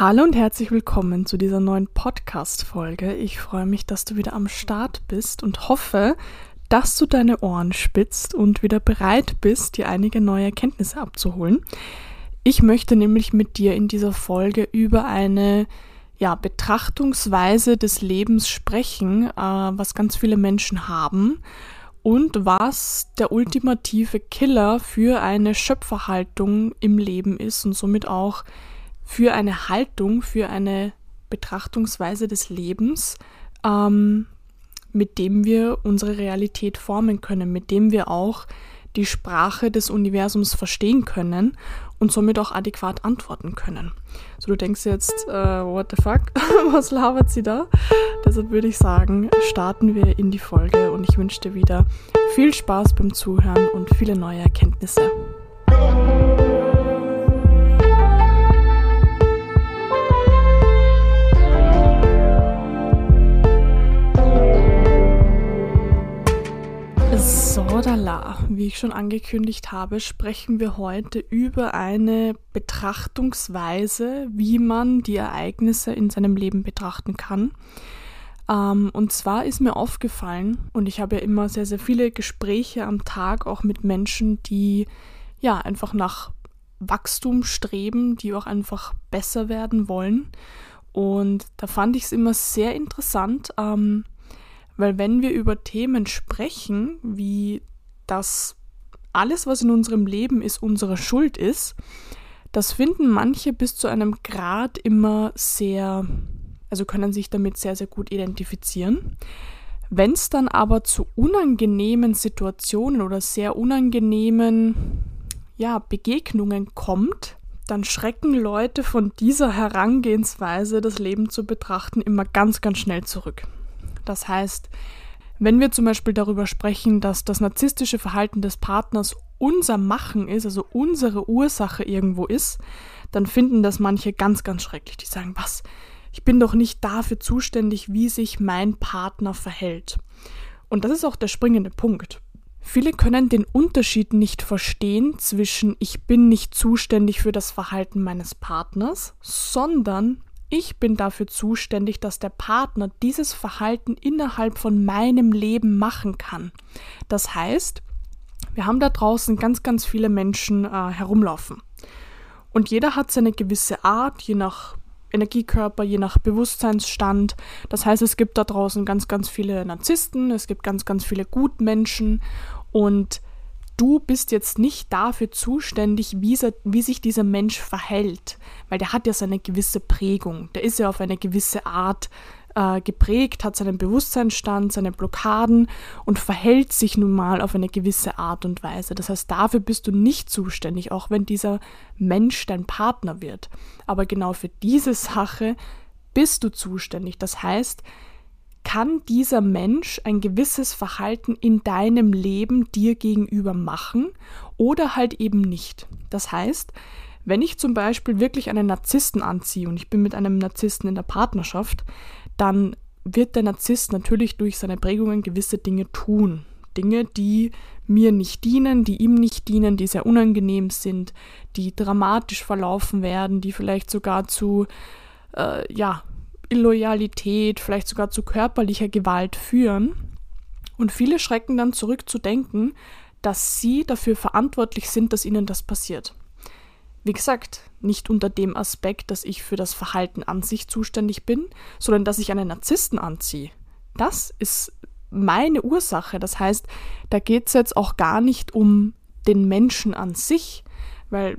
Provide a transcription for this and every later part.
Hallo und herzlich willkommen zu dieser neuen Podcast-Folge. Ich freue mich, dass du wieder am Start bist und hoffe, dass du deine Ohren spitzt und wieder bereit bist, dir einige neue Erkenntnisse abzuholen. Ich möchte nämlich mit dir in dieser Folge über eine ja, Betrachtungsweise des Lebens sprechen, äh, was ganz viele Menschen haben und was der ultimative Killer für eine Schöpferhaltung im Leben ist und somit auch für eine Haltung, für eine Betrachtungsweise des Lebens, ähm, mit dem wir unsere Realität formen können, mit dem wir auch die Sprache des Universums verstehen können und somit auch adäquat antworten können. So, du denkst jetzt, äh, what the fuck, was labert sie da? Deshalb würde ich sagen, starten wir in die Folge und ich wünsche dir wieder viel Spaß beim Zuhören und viele neue Erkenntnisse. Sodala, wie ich schon angekündigt habe, sprechen wir heute über eine Betrachtungsweise, wie man die Ereignisse in seinem Leben betrachten kann. Ähm, und zwar ist mir aufgefallen, und ich habe ja immer sehr, sehr viele Gespräche am Tag auch mit Menschen, die ja einfach nach Wachstum streben, die auch einfach besser werden wollen. Und da fand ich es immer sehr interessant, ähm, weil wenn wir über Themen sprechen, wie das alles, was in unserem Leben ist, unsere Schuld ist, das finden manche bis zu einem Grad immer sehr, also können sich damit sehr, sehr gut identifizieren. Wenn es dann aber zu unangenehmen Situationen oder sehr unangenehmen ja, Begegnungen kommt, dann schrecken Leute von dieser Herangehensweise, das Leben zu betrachten, immer ganz, ganz schnell zurück. Das heißt, wenn wir zum Beispiel darüber sprechen, dass das narzisstische Verhalten des Partners unser Machen ist, also unsere Ursache irgendwo ist, dann finden das manche ganz, ganz schrecklich. Die sagen, was? Ich bin doch nicht dafür zuständig, wie sich mein Partner verhält. Und das ist auch der springende Punkt. Viele können den Unterschied nicht verstehen zwischen ich bin nicht zuständig für das Verhalten meines Partners, sondern ich bin dafür zuständig, dass der Partner dieses Verhalten innerhalb von meinem Leben machen kann. Das heißt, wir haben da draußen ganz, ganz viele Menschen äh, herumlaufen. Und jeder hat seine gewisse Art, je nach Energiekörper, je nach Bewusstseinsstand. Das heißt, es gibt da draußen ganz, ganz viele Narzissten, es gibt ganz, ganz viele Gutmenschen und du bist jetzt nicht dafür zuständig, wie, wie, sich dieser Mensch verhält, weil der hat ja seine gewisse Prägung, der ist ja auf eine gewisse Art äh, geprägt, hat seinen Bewusstseinsstand, seine Blockaden und verhält sich nun mal auf eine gewisse Art und Weise. Das heißt, dafür bist du nicht zuständig, auch wenn dieser Mensch dein Partner wird. Aber genau für diese Sache bist du zuständig. Das heißt, kann dieser Mensch ein gewisses Verhalten in deinem Leben dir gegenüber machen oder halt eben nicht. Das heißt, wenn ich zum Beispiel wirklich einen Narzissten anziehe und ich bin mit einem Narzissten in der Partnerschaft, dann wird der Narzisst natürlich durch seine Prägungen gewisse Dinge tun. Dinge, die mir nicht dienen, die ihm nicht dienen, die sehr unangenehm sind, die dramatisch verlaufen werden, die vielleicht sogar zu äh, ja, Illoyalität, vielleicht sogar zu körperlicher Gewalt führen. Und viele schrecken dann zurück zu denken, dass sie dafür verantwortlich sind, dass ihnen das passiert. Wie gesagt, nicht unter dem Aspekt, dass ich für das Verhalten an sich zuständig bin, sondern dass ich einen Narzissten anziehe. Das ist meine Ursache. Das heißt, da geht es jetzt auch gar nicht um den Menschen an sich, weil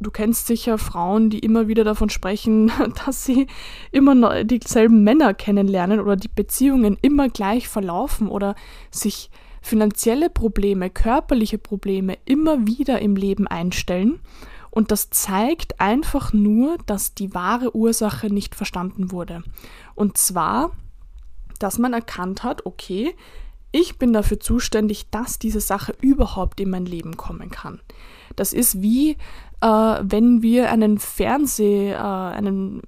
du kennst sicher Frauen, die immer wieder davon sprechen, dass sie immer dieselben Männer kennenlernen oder die Beziehungen immer gleich verlaufen oder sich finanzielle Probleme, körperliche Probleme immer wieder im Leben einstellen. Und das zeigt einfach nur, dass die wahre Ursache nicht verstanden wurde. Und zwar, dass man erkannt hat, okay, ich bin dafür zuständig, dass diese Sache überhaupt in mein Leben kommen kann. Das ist wie äh, wenn wir einen Fernseh, äh, einen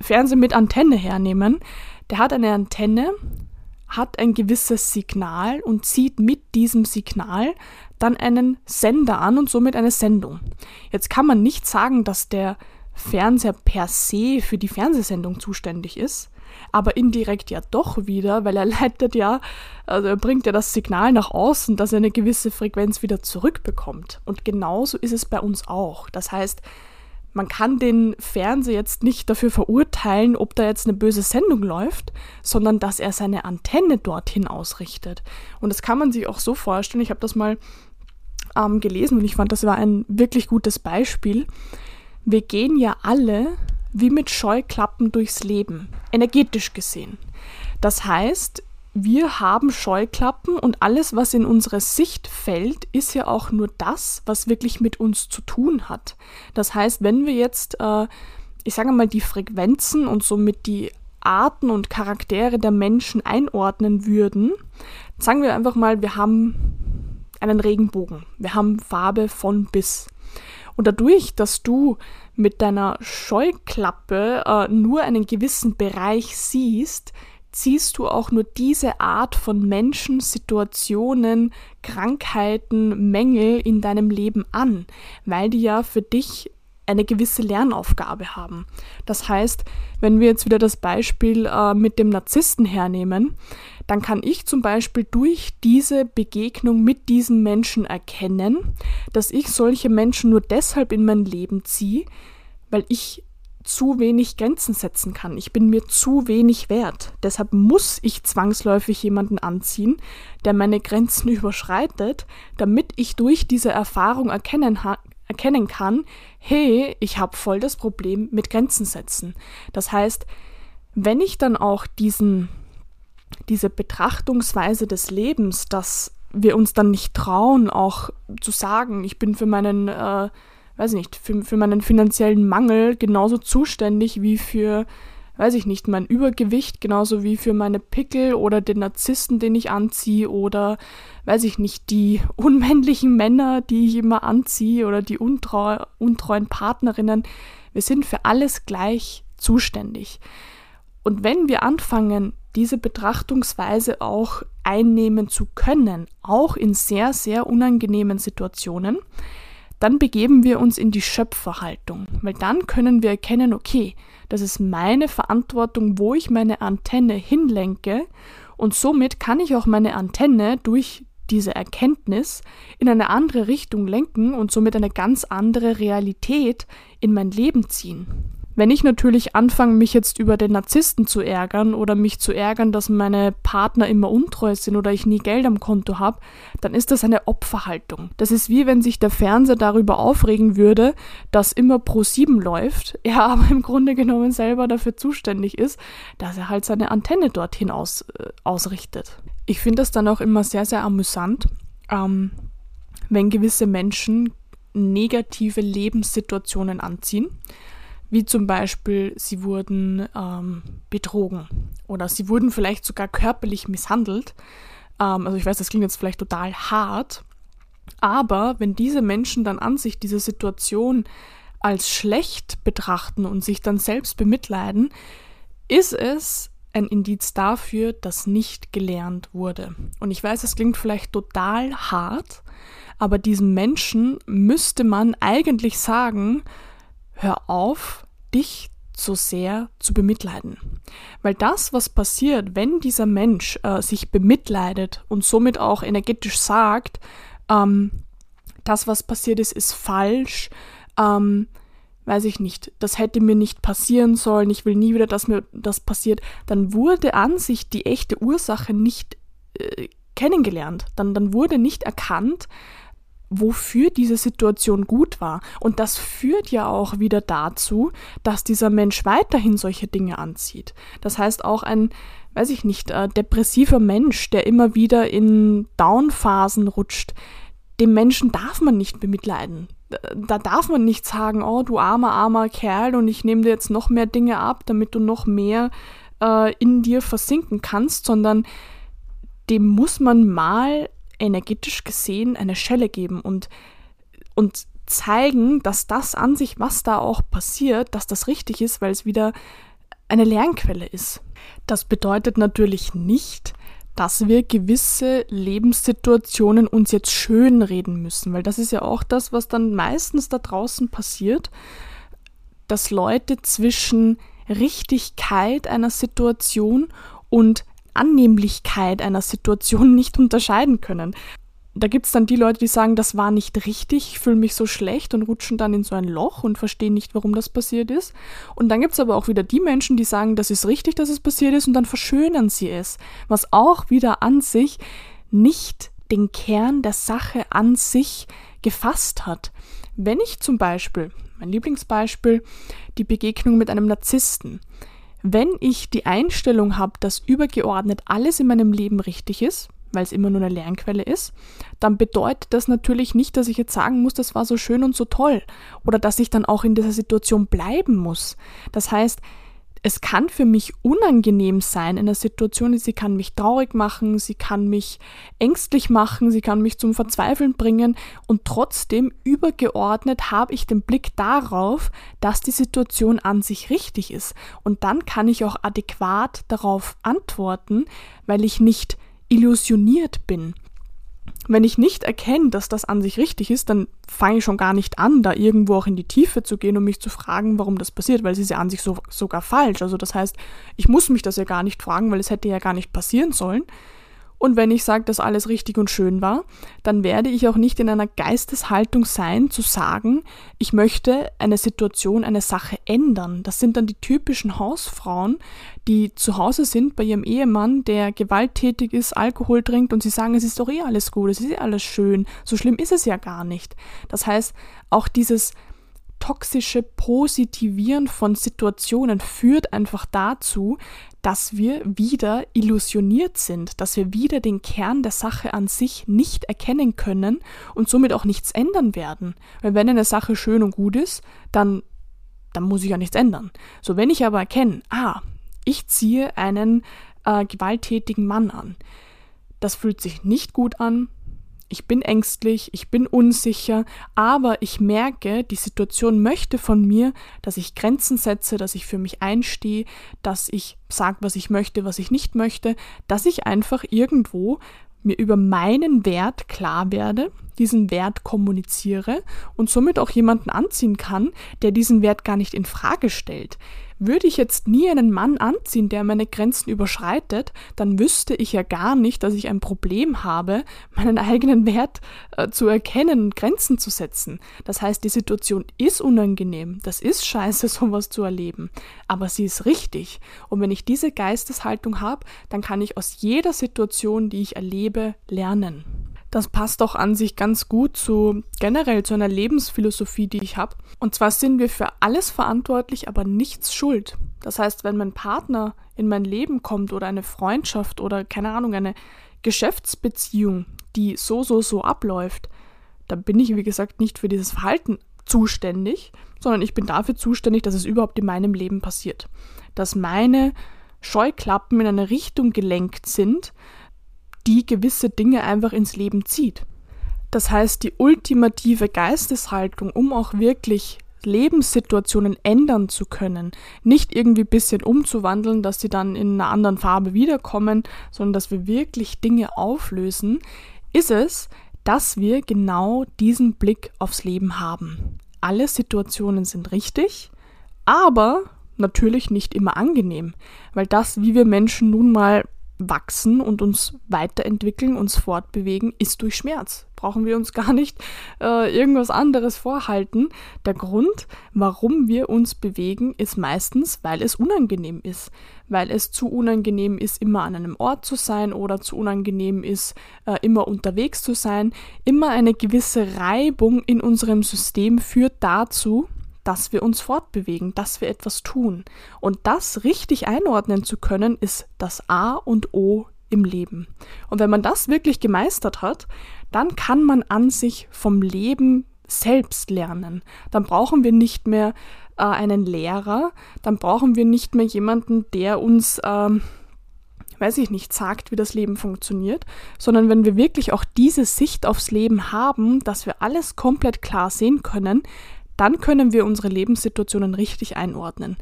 Fernseher mit Antenne hernehmen. Der hat eine Antenne, hat ein gewisses Signal und zieht mit diesem Signal dann einen Sender an und somit eine Sendung. Jetzt kann man nicht sagen, dass der Fernseher per se für die Fernsehsendung zuständig ist, aber indirekt ja doch wieder, weil er leitet ja, also er bringt ja das Signal nach außen, dass er eine gewisse Frequenz wieder zurückbekommt. Und genauso ist es bei uns auch. Das heißt, man kann den Fernseher jetzt nicht dafür verurteilen, ob da jetzt eine böse Sendung läuft, sondern dass er seine Antenne dorthin ausrichtet. Und das kann man sich auch so vorstellen. Ich habe das mal ähm, gelesen und ich fand, das war ein wirklich gutes Beispiel. Wir gehen ja alle wie mit Scheuklappen durchs Leben, energetisch gesehen. Das heißt, wir haben Scheuklappen und alles, was in unsere Sicht fällt, ist ja auch nur das, was wirklich mit uns zu tun hat. Das heißt, wenn wir jetzt, äh, ich sage mal, die Frequenzen und somit die Arten und Charaktere der Menschen einordnen würden, sagen wir einfach mal, wir haben einen Regenbogen, wir haben Farbe von bis. Und dadurch, dass du mit deiner Scheuklappe äh, nur einen gewissen Bereich siehst, ziehst du auch nur diese Art von Menschen, Situationen, Krankheiten, Mängel in deinem Leben an, weil die ja für dich eine gewisse Lernaufgabe haben. Das heißt, wenn wir jetzt wieder das Beispiel äh, mit dem Narzissten hernehmen, dann kann ich zum Beispiel durch diese Begegnung mit diesem Menschen erkennen, dass ich solche Menschen nur deshalb in mein Leben ziehe, weil ich zu wenig Grenzen setzen kann. Ich bin mir zu wenig wert. Deshalb muss ich zwangsläufig jemanden anziehen, der meine Grenzen überschreitet, damit ich durch diese Erfahrung erkennen, erkennen kann, hey, ich habe voll das Problem mit Grenzen setzen. Das heißt, wenn ich dann auch diesen, diese Betrachtungsweise des Lebens, dass wir uns dann nicht trauen, auch zu sagen, ich bin für meinen äh, weiß ich nicht, für, für meinen finanziellen Mangel genauso zuständig wie für, weiß ich nicht, mein Übergewicht, genauso wie für meine Pickel oder den Narzissten, den ich anziehe oder, weiß ich nicht, die unmännlichen Männer, die ich immer anziehe oder die untreu, untreuen Partnerinnen. Wir sind für alles gleich zuständig. Und wenn wir anfangen, diese Betrachtungsweise auch einnehmen zu können, auch in sehr, sehr unangenehmen Situationen, dann begeben wir uns in die Schöpferhaltung, weil dann können wir erkennen, okay, das ist meine Verantwortung, wo ich meine Antenne hinlenke und somit kann ich auch meine Antenne durch diese Erkenntnis in eine andere Richtung lenken und somit eine ganz andere Realität in mein Leben ziehen. Wenn ich natürlich anfange, mich jetzt über den Narzissten zu ärgern oder mich zu ärgern, dass meine Partner immer untreu sind oder ich nie Geld am Konto habe, dann ist das eine Opferhaltung. Das ist wie wenn sich der Fernseher darüber aufregen würde, dass immer Pro 7 läuft, er aber im Grunde genommen selber dafür zuständig ist, dass er halt seine Antenne dorthin aus, äh, ausrichtet. Ich finde das dann auch immer sehr, sehr amüsant, ähm, wenn gewisse Menschen negative Lebenssituationen anziehen wie zum Beispiel sie wurden ähm, betrogen oder sie wurden vielleicht sogar körperlich misshandelt. Ähm, also ich weiß, das klingt jetzt vielleicht total hart, aber wenn diese Menschen dann an sich diese Situation als schlecht betrachten und sich dann selbst bemitleiden, ist es ein Indiz dafür, dass nicht gelernt wurde. Und ich weiß, es klingt vielleicht total hart, aber diesen Menschen müsste man eigentlich sagen, hör auf, dich so sehr zu bemitleiden. Weil das, was passiert, wenn dieser Mensch äh, sich bemitleidet und somit auch energetisch sagt, ähm, das, was passiert ist, ist falsch, ähm, weiß ich nicht, das hätte mir nicht passieren sollen, ich will nie wieder, dass mir das passiert, dann wurde an sich die echte Ursache nicht äh, kennengelernt. Dann, dann wurde nicht erkannt, wofür diese Situation gut war. Und das führt ja auch wieder dazu, dass dieser Mensch weiterhin solche Dinge anzieht. Das heißt auch ein, weiß ich nicht, äh, depressiver Mensch, der immer wieder in Downphasen rutscht, dem Menschen darf man nicht bemitleiden. Da darf man nicht sagen, oh du armer, armer Kerl und ich nehme dir jetzt noch mehr Dinge ab, damit du noch mehr äh, in dir versinken kannst, sondern dem muss man mal energetisch gesehen eine Schelle geben und, und zeigen, dass das an sich, was da auch passiert, dass das richtig ist, weil es wieder eine Lernquelle ist. Das bedeutet natürlich nicht, dass wir gewisse Lebenssituationen uns jetzt schön reden müssen, weil das ist ja auch das, was dann meistens da draußen passiert, dass Leute zwischen Richtigkeit einer Situation und Annehmlichkeit einer Situation nicht unterscheiden können. Da gibt es dann die Leute, die sagen, das war nicht richtig, ich fühle mich so schlecht und rutschen dann in so ein Loch und verstehen nicht, warum das passiert ist. Und dann gibt es aber auch wieder die Menschen, die sagen, das ist richtig, dass es passiert ist und dann verschönern sie es, was auch wieder an sich nicht den Kern der Sache an sich gefasst hat. Wenn ich zum Beispiel, mein Lieblingsbeispiel, die Begegnung mit einem Narzissten, wenn ich die Einstellung habe, dass übergeordnet alles in meinem Leben richtig ist, weil es immer nur eine Lernquelle ist, dann bedeutet das natürlich nicht, dass ich jetzt sagen muss, das war so schön und so toll oder dass ich dann auch in dieser Situation bleiben muss. Das heißt, es kann für mich unangenehm sein in der Situation, sie kann mich traurig machen, sie kann mich ängstlich machen, sie kann mich zum Verzweifeln bringen. Und trotzdem übergeordnet habe ich den Blick darauf, dass die Situation an sich richtig ist. Und dann kann ich auch adäquat darauf antworten, weil ich nicht illusioniert bin. Wenn ich nicht erkenne, dass das an sich richtig ist, dann fange ich schon gar nicht an, da irgendwo auch in die Tiefe zu gehen und mich zu fragen, warum das passiert, weil es ist ja an sich so, sogar falsch. Also das heißt, ich muss mich das ja gar nicht fragen, weil es hätte ja gar nicht passieren sollen. Und wenn ich sage, dass alles richtig und schön war, dann werde ich auch nicht in einer Geisteshaltung sein, zu sagen, ich möchte eine Situation, eine Sache ändern. Das sind dann die typischen Hausfrauen, die zu Hause sind bei ihrem Ehemann, der gewalttätig ist, Alkohol trinkt und sie sagen, es ist doch eh alles gut, es ist eh alles schön, so schlimm ist es ja gar nicht. Das heißt, auch dieses toxische Positivieren von Situationen führt einfach dazu, dass wir wieder illusioniert sind, dass wir wieder den Kern der Sache an sich nicht erkennen können und somit auch nichts ändern werden. Weil wenn eine Sache schön und gut ist, dann, dann muss ich ja nichts ändern. So, wenn ich aber erkenne, ah, ich ziehe einen äh, gewalttätigen Mann an, das fühlt sich nicht gut an, ich bin ängstlich, ich bin unsicher, aber ich merke, die Situation möchte von mir, dass ich Grenzen setze, dass ich für mich einstehe, dass ich sage, was ich möchte, was ich nicht möchte, dass ich einfach irgendwo mir über meinen Wert klar werde, diesen Wert kommuniziere und somit auch jemanden anziehen kann, der diesen Wert gar nicht in Frage stellt. Würde ich jetzt nie einen Mann anziehen, der meine Grenzen überschreitet, dann wüsste ich ja gar nicht, dass ich ein Problem habe, meinen eigenen Wert äh, zu erkennen und Grenzen zu setzen. Das heißt, die Situation ist unangenehm, das ist scheiße, sowas zu erleben, aber sie ist richtig. Und wenn ich diese Geisteshaltung habe, dann kann ich aus jeder Situation, die ich erlebe, lernen. Das passt auch an sich ganz gut zu generell zu einer Lebensphilosophie, die ich habe. Und zwar sind wir für alles verantwortlich, aber nichts schuld. Das heißt, wenn mein Partner in mein Leben kommt oder eine Freundschaft oder keine Ahnung, eine Geschäftsbeziehung, die so, so, so abläuft, dann bin ich, wie gesagt, nicht für dieses Verhalten zuständig, sondern ich bin dafür zuständig, dass es überhaupt in meinem Leben passiert. Dass meine Scheuklappen in eine Richtung gelenkt sind, die gewisse Dinge einfach ins Leben zieht. Das heißt, die ultimative Geisteshaltung, um auch wirklich Lebenssituationen ändern zu können, nicht irgendwie ein bisschen umzuwandeln, dass sie dann in einer anderen Farbe wiederkommen, sondern dass wir wirklich Dinge auflösen, ist es, dass wir genau diesen Blick aufs Leben haben. Alle Situationen sind richtig, aber natürlich nicht immer angenehm, weil das, wie wir Menschen nun mal wachsen und uns weiterentwickeln, uns fortbewegen, ist durch Schmerz. Brauchen wir uns gar nicht äh, irgendwas anderes vorhalten. Der Grund, warum wir uns bewegen, ist meistens, weil es unangenehm ist. Weil es zu unangenehm ist, immer an einem Ort zu sein oder zu unangenehm ist, äh, immer unterwegs zu sein. Immer eine gewisse Reibung in unserem System führt dazu, dass wir uns fortbewegen, dass wir etwas tun. Und das richtig einordnen zu können, ist das A und O im Leben. Und wenn man das wirklich gemeistert hat, dann kann man an sich vom Leben selbst lernen. Dann brauchen wir nicht mehr äh, einen Lehrer, dann brauchen wir nicht mehr jemanden, der uns, ähm, weiß ich nicht, sagt, wie das Leben funktioniert, sondern wenn wir wirklich auch diese Sicht aufs Leben haben, dass wir alles komplett klar sehen können, dann können wir unsere Lebenssituationen richtig einordnen.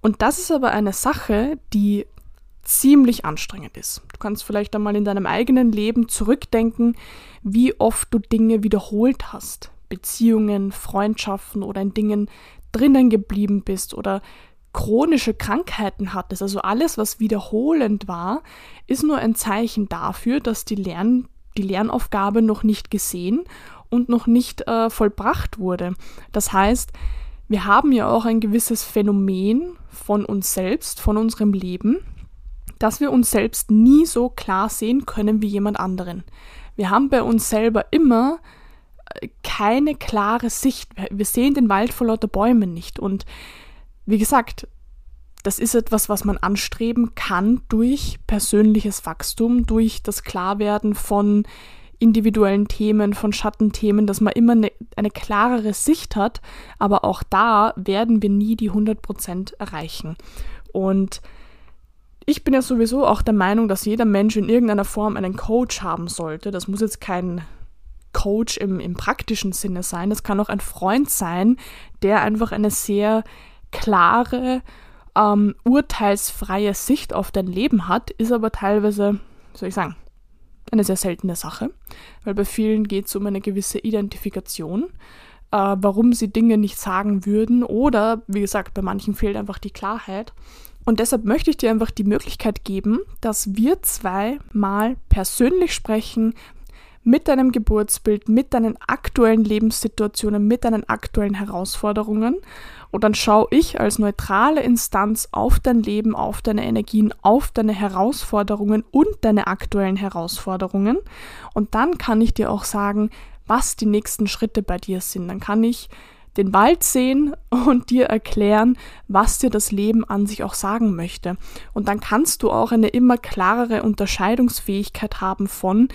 Und das ist aber eine Sache, die ziemlich anstrengend ist. Du kannst vielleicht einmal in deinem eigenen Leben zurückdenken, wie oft du Dinge wiederholt hast. Beziehungen, Freundschaften oder in Dingen drinnen geblieben bist oder chronische Krankheiten hattest, also alles, was wiederholend war, ist nur ein Zeichen dafür, dass die, Lern die Lernaufgabe noch nicht gesehen und noch nicht äh, vollbracht wurde. Das heißt, wir haben ja auch ein gewisses Phänomen von uns selbst, von unserem Leben, dass wir uns selbst nie so klar sehen können wie jemand anderen. Wir haben bei uns selber immer äh, keine klare Sicht. Wir sehen den Wald vor lauter Bäumen nicht. Und wie gesagt, das ist etwas, was man anstreben kann durch persönliches Wachstum, durch das Klarwerden von individuellen Themen, von Schattenthemen, dass man immer eine, eine klarere Sicht hat. Aber auch da werden wir nie die 100% erreichen. Und ich bin ja sowieso auch der Meinung, dass jeder Mensch in irgendeiner Form einen Coach haben sollte. Das muss jetzt kein Coach im, im praktischen Sinne sein. Das kann auch ein Freund sein, der einfach eine sehr klare, ähm, urteilsfreie Sicht auf dein Leben hat, ist aber teilweise, soll ich sagen, eine sehr seltene Sache, weil bei vielen geht es um eine gewisse Identifikation, äh, warum sie Dinge nicht sagen würden oder, wie gesagt, bei manchen fehlt einfach die Klarheit. Und deshalb möchte ich dir einfach die Möglichkeit geben, dass wir zwei mal persönlich sprechen, mit deinem Geburtsbild, mit deinen aktuellen Lebenssituationen, mit deinen aktuellen Herausforderungen. Und dann schaue ich als neutrale Instanz auf dein Leben, auf deine Energien, auf deine Herausforderungen und deine aktuellen Herausforderungen. Und dann kann ich dir auch sagen, was die nächsten Schritte bei dir sind. Dann kann ich den Wald sehen und dir erklären, was dir das Leben an sich auch sagen möchte. Und dann kannst du auch eine immer klarere Unterscheidungsfähigkeit haben von,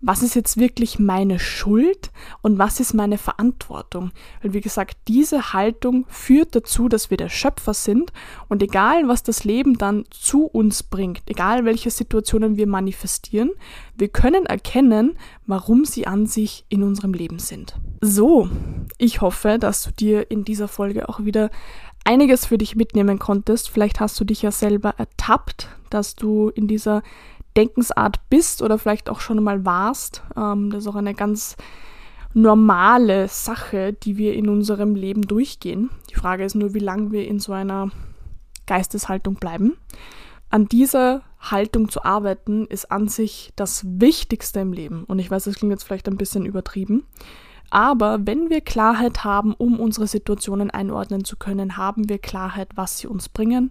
was ist jetzt wirklich meine Schuld und was ist meine Verantwortung? Weil wie gesagt, diese Haltung führt dazu, dass wir der Schöpfer sind und egal was das Leben dann zu uns bringt, egal welche Situationen wir manifestieren, wir können erkennen, warum sie an sich in unserem Leben sind. So, ich hoffe, dass du dir in dieser Folge auch wieder einiges für dich mitnehmen konntest. Vielleicht hast du dich ja selber ertappt, dass du in dieser Denkensart bist oder vielleicht auch schon mal warst. Ähm, das ist auch eine ganz normale Sache, die wir in unserem Leben durchgehen. Die Frage ist nur, wie lange wir in so einer Geisteshaltung bleiben. An dieser Haltung zu arbeiten, ist an sich das Wichtigste im Leben. Und ich weiß, das klingt jetzt vielleicht ein bisschen übertrieben. Aber wenn wir Klarheit haben, um unsere Situationen einordnen zu können, haben wir Klarheit, was sie uns bringen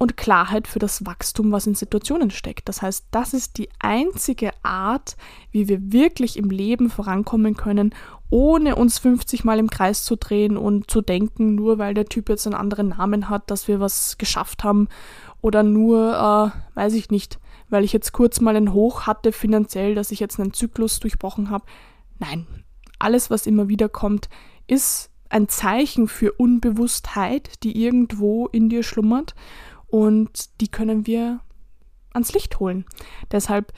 und Klarheit für das Wachstum, was in Situationen steckt. Das heißt, das ist die einzige Art, wie wir wirklich im Leben vorankommen können, ohne uns 50 Mal im Kreis zu drehen und zu denken, nur weil der Typ jetzt einen anderen Namen hat, dass wir was geschafft haben oder nur, äh, weiß ich nicht, weil ich jetzt kurz mal ein Hoch hatte finanziell, dass ich jetzt einen Zyklus durchbrochen habe. Nein, alles, was immer wieder kommt, ist ein Zeichen für Unbewusstheit, die irgendwo in dir schlummert und die können wir ans Licht holen. Deshalb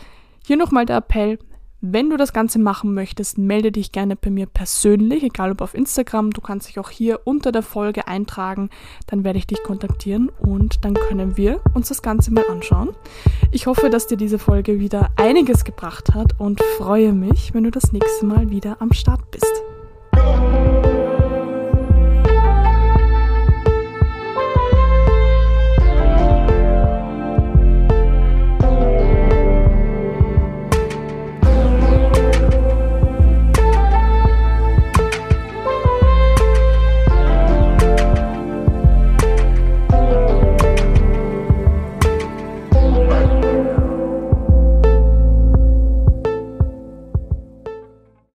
hier nochmal der Appell, wenn du das Ganze machen möchtest, melde dich gerne bei mir persönlich, egal ob auf Instagram. Du kannst dich auch hier unter der Folge eintragen. Dann werde ich dich kontaktieren und dann können wir uns das Ganze mal anschauen. Ich hoffe, dass dir diese Folge wieder einiges gebracht hat und freue mich, wenn du das nächste Mal wieder am Start bist.